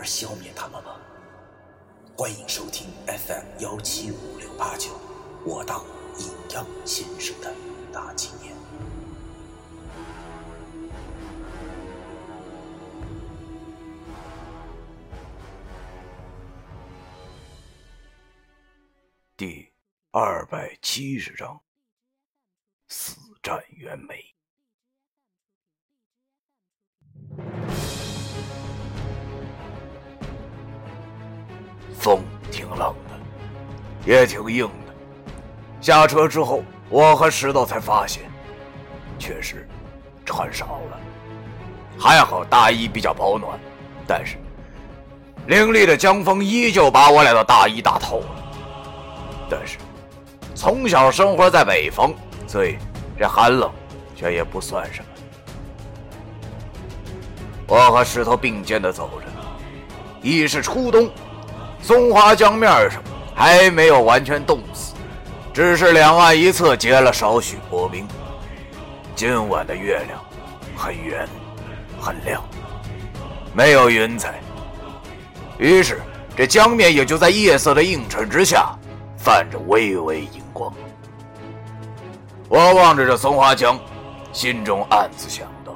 而消灭他们吗？欢迎收听 FM 幺七五六八九，我当阴阳先生的大纪念。第二百七十章：死战袁枚。风挺冷的，也挺硬的。下车之后，我和石头才发现，确实穿少了。还好大衣比较保暖，但是凌厉的江风依旧把我俩的大衣打透了。但是从小生活在北方，所以这寒冷却也不算什么。我和石头并肩的走着，已是初冬。松花江面上还没有完全冻死，只是两岸一侧结了少许薄冰。今晚的月亮很圆，很亮，没有云彩。于是这江面也就在夜色的映衬之下，泛着微微荧光。我望着这松花江，心中暗自想到：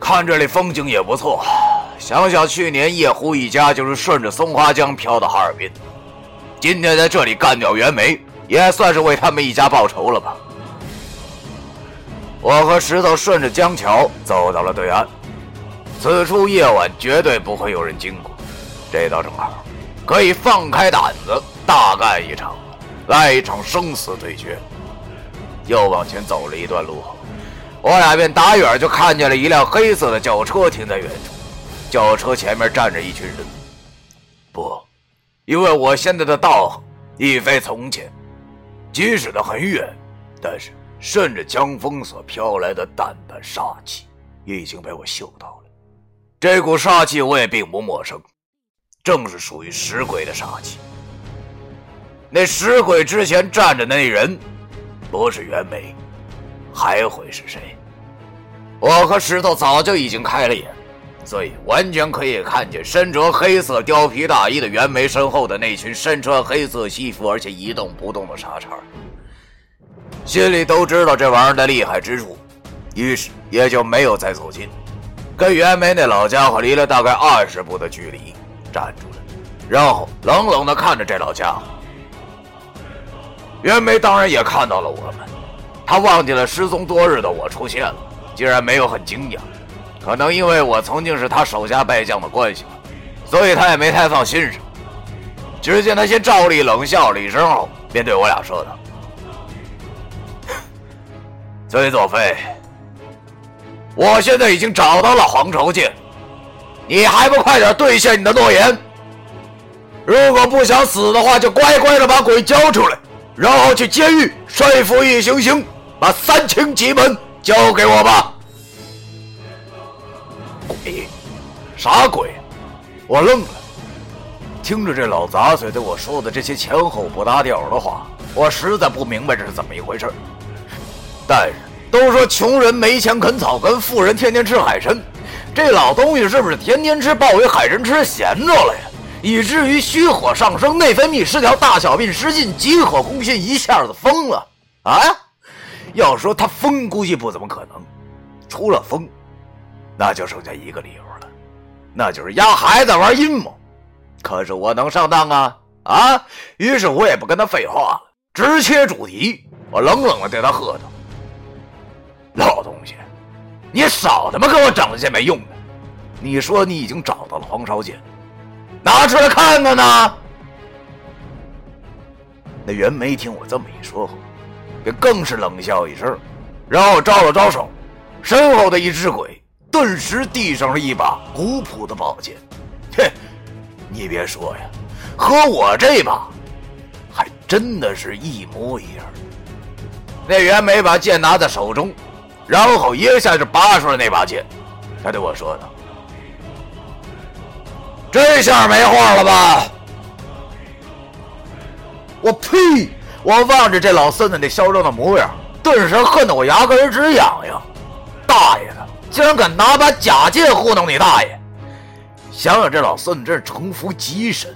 看这里风景也不错。想想去年叶狐一家就是顺着松花江漂到哈尔滨，今天在这里干掉袁枚，也算是为他们一家报仇了吧。我和石头顺着江桥走到了对岸，此处夜晚绝对不会有人经过，这倒正好，可以放开胆子大干一场，来一场生死对决。又往前走了一段路，我俩便打远就看见了一辆黑色的轿车停在远处。轿车前面站着一群人，不，因为我现在的道已非从前，即使的很远，但是顺着江风所飘来的淡淡杀气已经被我嗅到了。这股杀气我也并不陌生，正是属于石鬼的杀气。那石鬼之前站着那人，不是袁枚，还会是谁？我和石头早就已经开了眼。所以完全可以看见身着黑色貂皮大衣的袁枚身后的那群身穿黑色西服而且一动不动的傻叉，心里都知道这玩意儿的厉害之处，于是也就没有再走近，跟袁枚那老家伙离了大概二十步的距离站住了，然后冷冷地看着这老家伙。袁枚当然也看到了我们，他忘记了失踪多日的我出现了，竟然没有很惊讶。可能因为我曾经是他手下败将的关系，所以他也没太放心上。只见他先照例冷笑了一声后，便对我俩说道：“崔佐飞，我现在已经找到了黄朝剑，你还不快点兑现你的诺言？如果不想死的话，就乖乖的把鬼交出来，然后去监狱说服一行行，把三清几门交给我吧。”鬼？啥鬼？我愣了，听着这老杂碎对我说的这些前后不搭调的话，我实在不明白这是怎么一回事但是都说穷人没钱啃草根，富人天天吃海参，这老东西是不是天天吃鲍鱼、海参吃闲着了呀？以至于虚火上升，内分泌失调，大小便失禁，急火攻心，一下子疯了啊？要说他疯，估计不怎么可能，除了疯。那就剩下一个理由了，那就是压孩子玩阴谋。可是我能上当啊啊！于是我也不跟他废话了，直切主题。我冷冷的对他喝道：“老东西，你少他妈给我整那些没用的！你说你已经找到了黄少剑，拿出来看看呢？”那袁梅听我这么一说后，便更是冷笑一声，然后招了招手，身后的一只鬼。顿时递上了一把古朴的宝剑，你别说呀，和我这把还真的是一模一样。那袁梅把剑拿在手中，然后一下就拔出了那把剑。他对我说道：“这下没话了吧？”我呸！我望着这老孙子那嚣张的模样，顿时恨得我牙根直痒痒。大爷的，竟然敢拿把假剑糊弄你大爷！想想这老孙真是城府极深。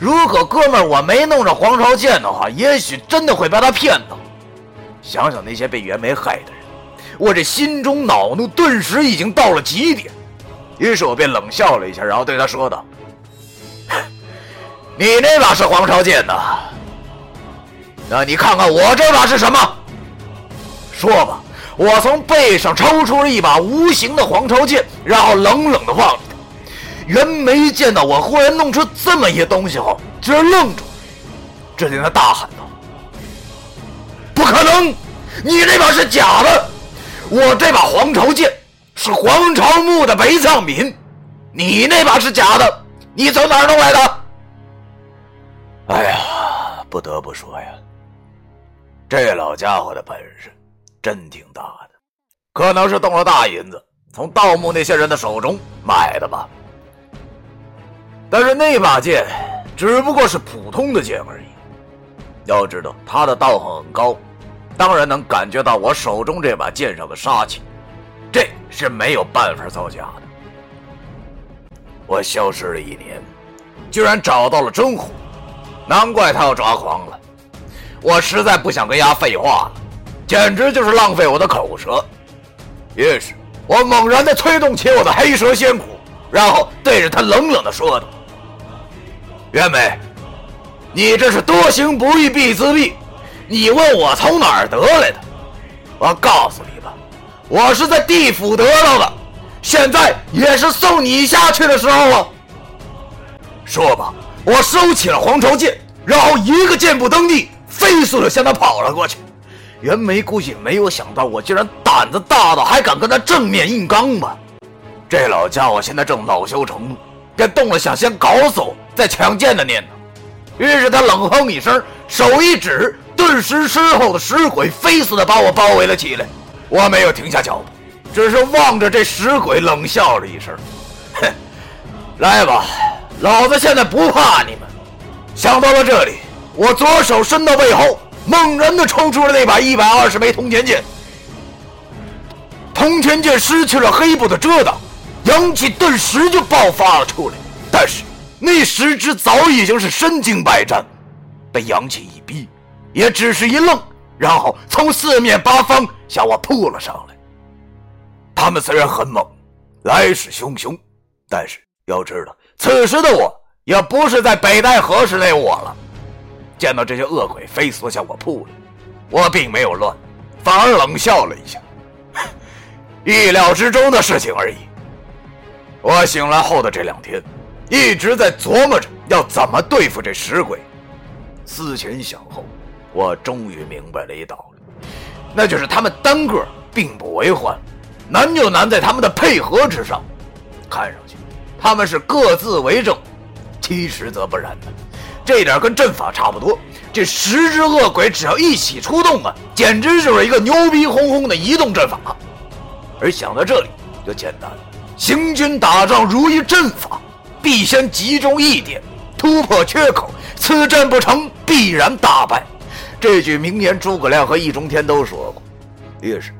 如果哥们我没弄着黄朝剑的话，也许真的会被他骗到。想想那些被袁梅害的人，我这心中恼怒顿时已经到了极点。于是我便冷笑了一下，然后对他说道：“ 你那把是黄朝剑呐？那你看看我这把是什么？说吧。”我从背上抽出了一把无形的黄朝剑，然后冷冷的望着他。袁梅见到我忽然弄出这么一东西后，居然愣住了。只见他大喊道：“不可能！你那把是假的！我这把黄朝剑是黄朝墓的陪葬品，你那把是假的！你从哪儿弄来的？”哎呀，不得不说呀，这老家伙的本事。真挺大的，可能是动了大银子，从盗墓那些人的手中买的吧。但是那把剑只不过是普通的剑而已。要知道他的道行很高，当然能感觉到我手中这把剑上的杀气，这是没有办法造假的。我消失了一年，居然找到了真虎，难怪他要抓狂了。我实在不想跟丫废话了。简直就是浪费我的口舌。于是，我猛然的催动起我的黑蛇仙骨，然后对着他冷冷的说道：“袁美，你这是多行不义必自毙。你问我从哪儿得来的？我告诉你吧，我是在地府得到的。现在也是送你下去的时候了。说吧。”我收起了黄巢剑，然后一个箭步蹬地，飞速的向他跑了过去。袁梅估计没有想到我竟然胆子大到还敢跟他正面硬刚吧？这老家伙现在正恼羞成怒，便动了想先搞死我再抢剑的念头。于是他冷哼一声，手一指，顿时身后的石鬼飞似的把我包围了起来。我没有停下脚步，只是望着这石鬼冷笑了一声：“哼，来吧，老子现在不怕你们。”想到了这里，我左手伸到背后。猛然的抽出了那把一百二十枚通天剑，通天剑失去了黑布的遮挡，阳气顿时就爆发了出来。但是那十只早已经是身经百战，被阳气一逼，也只是一愣，然后从四面八方向我扑了上来。他们虽然很猛，来势汹汹，但是要知道，此时的我也不是在北戴河时那我了。见到这些恶鬼飞速向我扑来，我并没有乱，反而冷笑了一下，意料之中的事情而已。我醒来后的这两天，一直在琢磨着要怎么对付这石鬼。思前想后，我终于明白了一道理，那就是他们单个并不为患，难就难在他们的配合之上。看上去他们是各自为政，其实则不然的。这点跟阵法差不多，这十只恶鬼只要一起出动啊，简直就是一个牛逼哄哄的移动阵法。而想到这里就简单了，行军打仗如一阵法，必先集中一点，突破缺口，此阵不成，必然大败。这句名言，诸葛亮和易中天都说过。于是，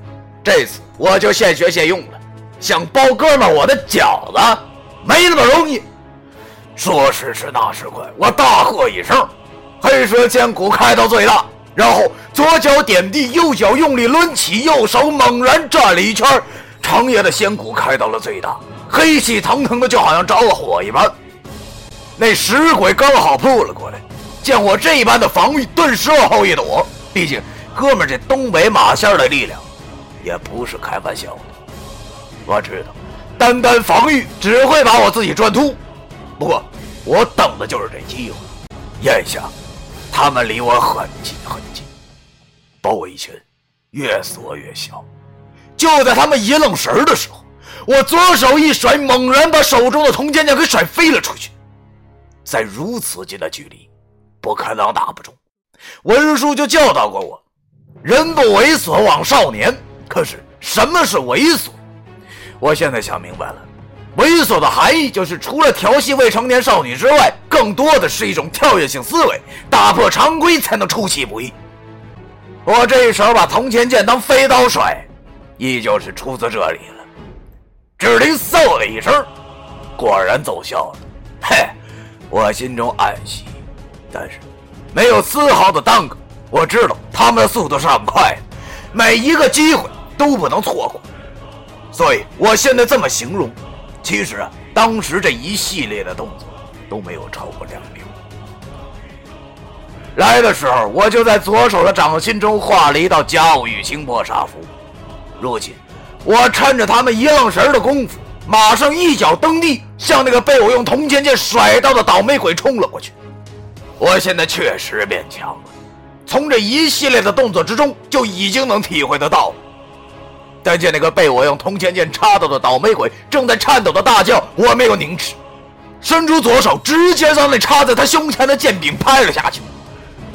这次我就现学现用了，想包哥们我的饺子，没那么容易。说时迟，那时快，我大喝一声，黑蛇剑骨开到最大，然后左脚点地，右脚用力抡起，右手猛然转了一圈，长爷的仙骨开到了最大，黑气腾腾的，就好像着了火一般。那石鬼刚好扑了过来，见我这般的防御，顿时往后一躲。毕竟哥们这东北马线的力量，也不是开玩笑的。我知道，单单防御只会把我自己转秃。不过，我等的就是这机会。眼下，他们离我很近很近，包围圈越缩越小。就在他们一愣神的时候，我左手一甩，猛然把手中的铜剑剑给甩飞了出去。在如此近的距离，不可能打不中。文叔就教导过我：人不猥琐枉少年。可是什么是猥琐？我现在想明白了，猥琐的含义就是除了调戏未成年少女之外，更多的是一种跳跃性思维，打破常规才能出其不意。我这一手把铜钱剑当飞刀甩，依旧是出自这里了。只听嗖的一声，果然奏效了。嘿，我心中暗喜，但是没有丝毫的耽搁。我知道他们的速度是很快的，每一个机会都不能错过。所以我现在这么形容，其实，当时这一系列的动作都没有超过两秒。来的时候，我就在左手的掌心中画了一道甲午玉清破煞符。如今，我趁着他们一愣神的功夫，马上一脚蹬地，向那个被我用铜钱剑甩到的倒霉鬼冲了过去。我现在确实变强了，从这一系列的动作之中就已经能体会得到。但见那个被我用铜钱剑插到的倒霉鬼正在颤抖的大叫，我没有凝视，伸出左手直接让那插在他胸前的剑柄拍了下去。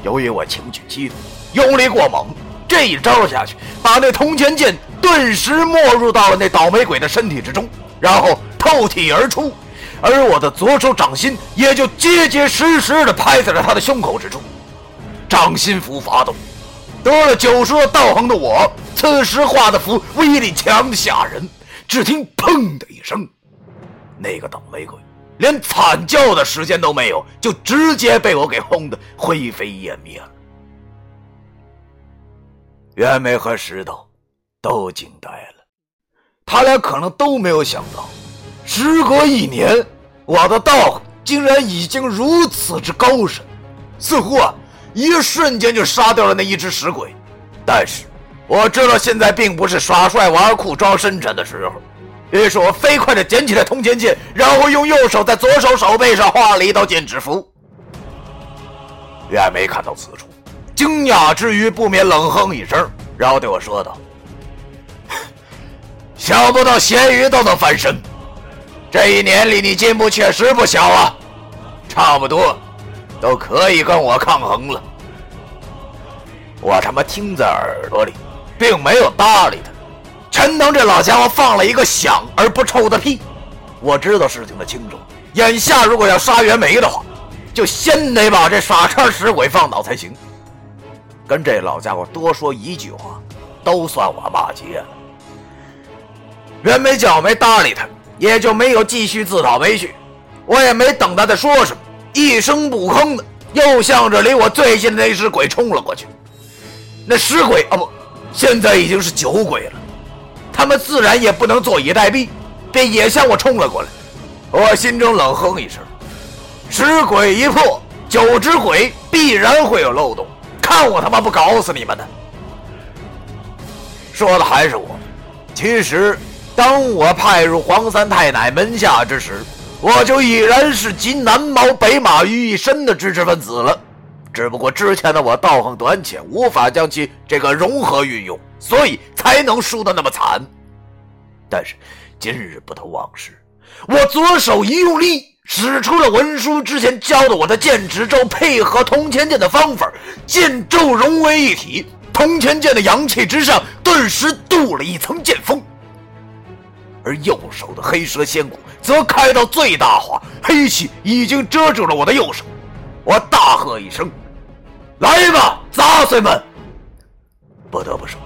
由于我情绪激动，用力过猛，这一招下去，把那铜钱剑顿时没入到了那倒霉鬼的身体之中，然后透体而出，而我的左手掌心也就结结实实的拍在了他的胸口之中。掌心符发动，得了九十道行的我，此时画的符威力强的吓人。只听“砰”的一声，那个倒霉鬼。连惨叫的时间都没有，就直接被我给轰得灰飞烟灭了。袁梅和石头都惊呆了，他俩可能都没有想到，时隔一年，我的道竟然已经如此之高深，似乎啊，一瞬间就杀掉了那一只石鬼。但是我知道现在并不是耍帅玩酷装深沉的时候。于是我飞快地捡起了铜钱剑，然后用右手在左手手背上画了一道剑指符。袁梅看到此处，惊讶之余不免冷哼一声，然后对我说道：“想不到咸鱼都能翻身，这一年里你进步确实不小啊，差不多都可以跟我抗衡了。”我他妈听在耳朵里，并没有搭理他。陈能这老家伙放了一个响而不臭的屁，我知道事情的轻重。眼下如果要杀袁梅的话，就先得把这傻叉石鬼放倒才行。跟这老家伙多说一句话，都算我骂街了。袁梅叫我没搭理他，也就没有继续自讨没趣。我也没等他再说什么，一声不吭的又向着离我最近的那只鬼冲了过去。那尸鬼啊不，现在已经是酒鬼了。他们自然也不能坐以待毙，便也向我冲了过来。我心中冷哼一声：“十鬼一破，九只鬼必然会有漏洞，看我他妈不搞死你们的！”说的还是我。其实，当我派入黄三太奶门下之时，我就已然是集南毛北马于一身的知识分子了。只不过之前的我道行短浅，无法将其这个融合运用，所以才能输得那么惨。但是今日不同往事，我左手一用力，使出了文书之前教的我的剑指咒，配合铜钱剑的方法，剑咒融为一体，铜钱剑的阳气之上顿时镀了一层剑锋。而右手的黑蛇仙骨则开到最大化，黑气已经遮住了我的右手。我大喝一声。来吧，杂碎们！不得不说，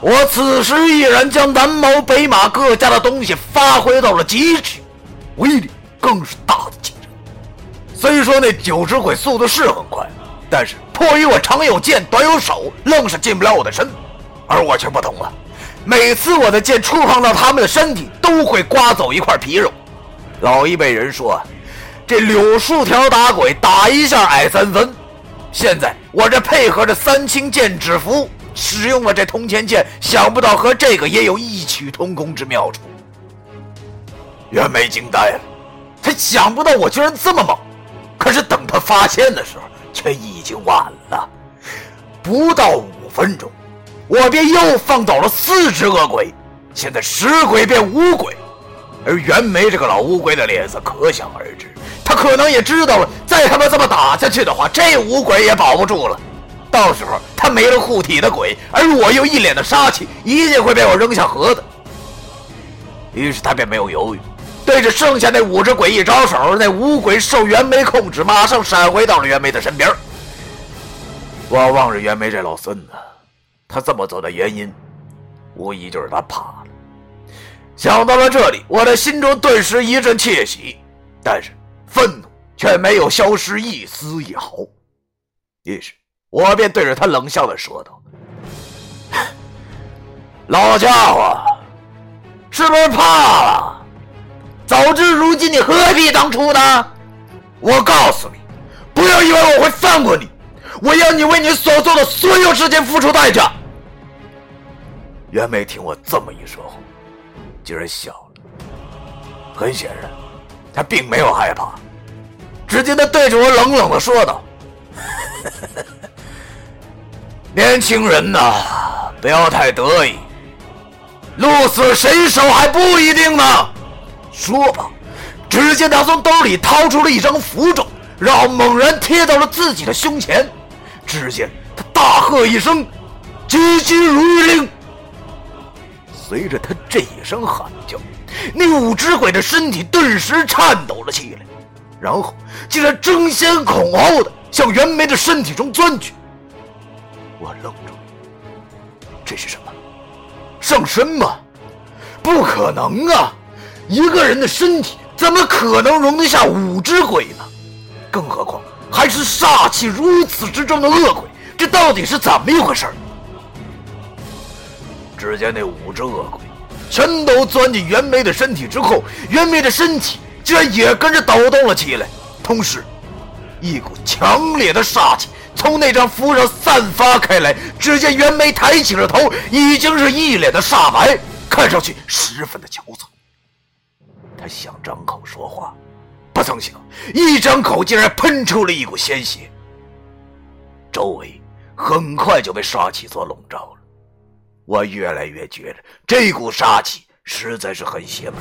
我此时已然将南毛北马各家的东西发挥到了极致，威力更是大的惊人。虽说那九只鬼速度是很快，但是迫于我长有剑，短有手，愣是进不了我的身。而我却不同了，每次我的剑触碰到他们的身体，都会刮走一块皮肉。老一辈人说，这柳树条打鬼，打一下矮三分。现在我这配合着三清剑指符，使用了这铜钱剑，想不到和这个也有异曲同工之妙处。袁梅惊呆了，他想不到我居然这么猛。可是等他发现的时候，却已经晚了。不到五分钟，我便又放倒了四只恶鬼，现在十鬼变五鬼，而袁梅这个老乌龟的脸色可想而知，他可能也知道了，再他妈这么打下去的话，这五鬼也保不住了。到时候他没了护体的鬼，而我又一脸的杀气，一定会被我扔下河的。于是他便没有犹豫，对着剩下那五只鬼一招手，那五鬼受袁梅控制，马上闪回到了袁梅的身边。我望着袁梅这老孙子，他这么做的原因，无疑就是他怕了。想到了这里，我的心中顿时一阵窃喜，但是愤怒却没有消失一丝一毫。于是。我便对着他冷笑的说道：“ 老家伙，是不是怕了？早知如今，你何必当初呢？我告诉你，不要以为我会放过你，我要你为你所做的所有事情付出代价。”袁梅听我这么一说后，竟然笑了。很显然，他并没有害怕。只见他对着我冷冷的说道。年轻人呐，不要太得意，鹿死谁手还不一定呢。说吧，只见他从兜里掏出了一张符咒，然后猛然贴到了自己的胸前。只见他大喝一声：“急急如律令！”随着他这一声喊叫，那五只鬼的身体顿时颤抖了起来，然后竟然争先恐后的向袁梅的身体中钻去。我愣住了，这是什么？上身吗？不可能啊！一个人的身体怎么可能容得下五只鬼呢？更何况还是煞气如此之重的恶鬼，这到底是怎么一回事？只见那五只恶鬼全都钻进袁梅的身体之后，袁梅的身体竟然也跟着抖动了起来，同时，一股强烈的煞气。从那张符上散发开来，只见袁梅抬起了头，已经是一脸的煞白，看上去十分的憔悴。他想张口说话，不曾想一张口竟然喷出了一股鲜血。周围很快就被杀气所笼罩了，我越来越觉得这股杀气实在是很邪门。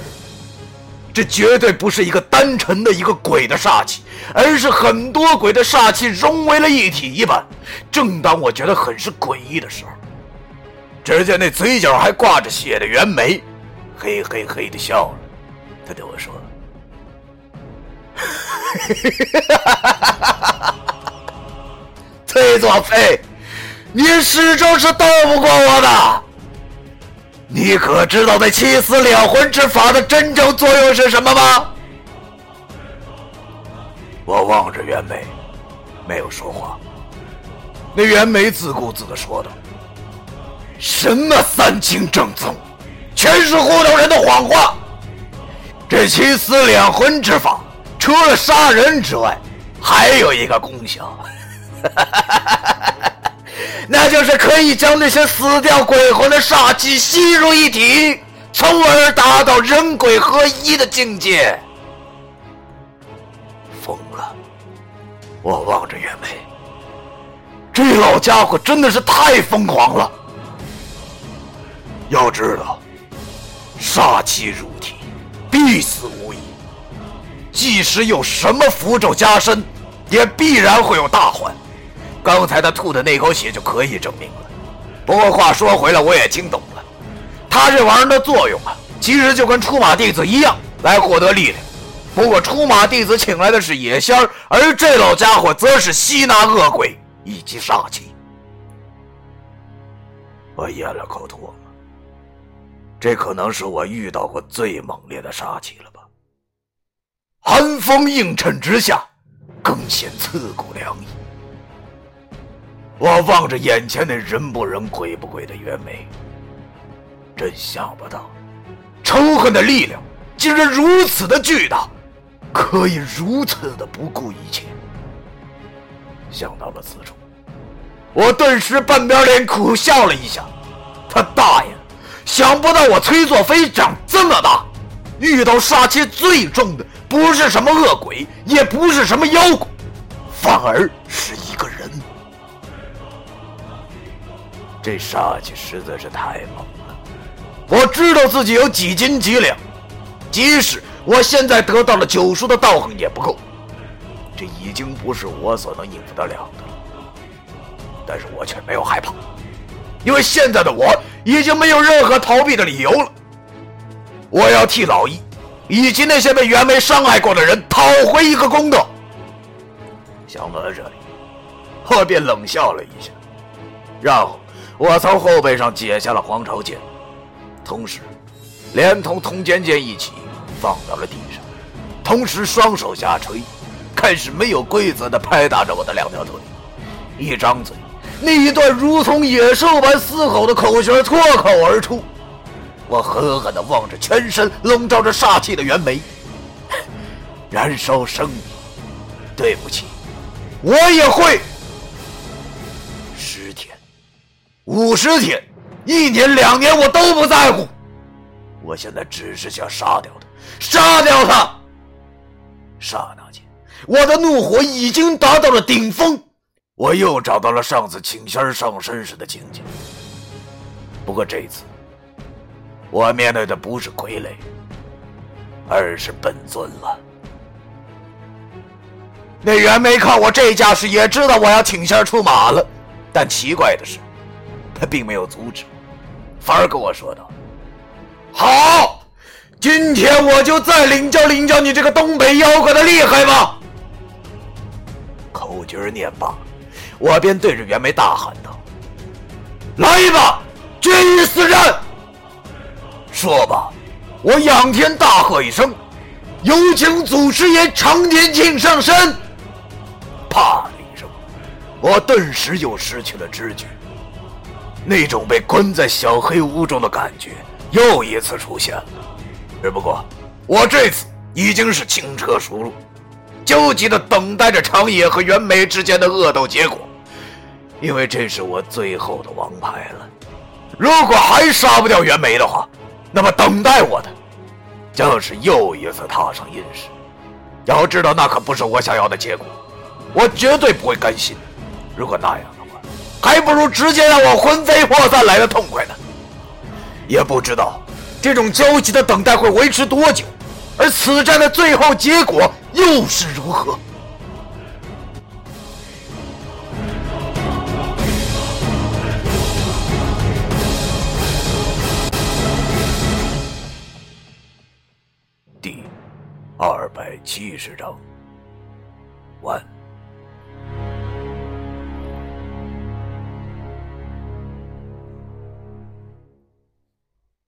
这绝对不是一个单纯的一个鬼的煞气，而是很多鬼的煞气融为了一体一般。正当我觉得很是诡异的时候，只见那嘴角还挂着血的袁梅，嘿嘿嘿的笑了。他对我说：“崔作飞，你始终是斗不过我的。”你可知道那七死两魂之法的真正作用是什么吗？我望着袁梅，没有说话。那袁梅自顾自的说道：“什么三清正宗，全是糊弄人的谎话。这七死两魂之法，除了杀人之外，还有一个功效。” 那就是可以将那些死掉鬼魂的煞气吸入一体，从而达到人鬼合一的境界。疯了！我望着袁梅，这老家伙真的是太疯狂了。要知道，煞气入体，必死无疑。即使有什么符咒加身，也必然会有大患。刚才他吐的那口血就可以证明了。不过话说回来，我也听懂了，他这玩意儿的作用啊，其实就跟出马弟子一样，来获得力量。不过出马弟子请来的是野仙儿，而这老家伙则是吸纳恶鬼以及煞气。我咽了口唾沫，这可能是我遇到过最猛烈的杀气了吧？寒风映衬之下，更显刺骨凉意。我望着眼前那人不人鬼不鬼的袁梅，真想不到，仇恨的力量竟然如此的巨大，可以如此的不顾一切。想到了此处，我顿时半边脸苦笑了一下。他大爷，想不到我崔作飞长这么大，遇到杀气最重的不是什么恶鬼，也不是什么妖怪，反而是这杀气实在是太猛了，我知道自己有几斤几两，即使我现在得到了九叔的道行也不够，这已经不是我所能应付得了的。但是我却没有害怕，因为现在的我已经没有任何逃避的理由了。我要替老易以及那些被袁梅伤害过的人讨回一个公道。想到了这里，我便冷笑了一下，然后我从后背上解下了黄朝剑，同时连同通剑剑一起放到了地上，同时双手下垂，开始没有规则的拍打着我的两条腿，一张嘴，那一段如同野兽般嘶吼的口诀脱口而出。我狠狠地望着全身笼罩着煞气的袁梅，燃烧生命。对不起，我也会。五十天、一年、两年，我都不在乎。我现在只是想杀掉他，杀掉他。刹那间，我的怒火已经达到了顶峰，我又找到了上次请仙上身时的情景。不过这次。我面对的不是傀儡，而是本尊了。那袁梅看我这架势，也知道我要请仙出马了，但奇怪的是，他并没有阻止，反而跟我说道：“好，今天我就再领教领教你这个东北妖怪的厉害吧。”口诀念罢，我便对着袁梅大喊道：“来吧，决一死战！”说吧，我仰天大喝一声：“有请祖师爷常天庆上身！”啪的一声，我顿时又失去了知觉。那种被关在小黑屋中的感觉又一次出现了。只不过，我这次已经是轻车熟路，焦急的等待着长野和袁梅之间的恶斗结果，因为这是我最后的王牌了。如果还杀不掉袁梅的话，那么等待我的，将是又一次踏上阴世。要知道，那可不是我想要的结果，我绝对不会甘心。如果那样，还不如直接让我魂飞魄散来的痛快呢。也不知道这种焦急的等待会维持多久，而此战的最后结果又是如何。第二百七十章，完。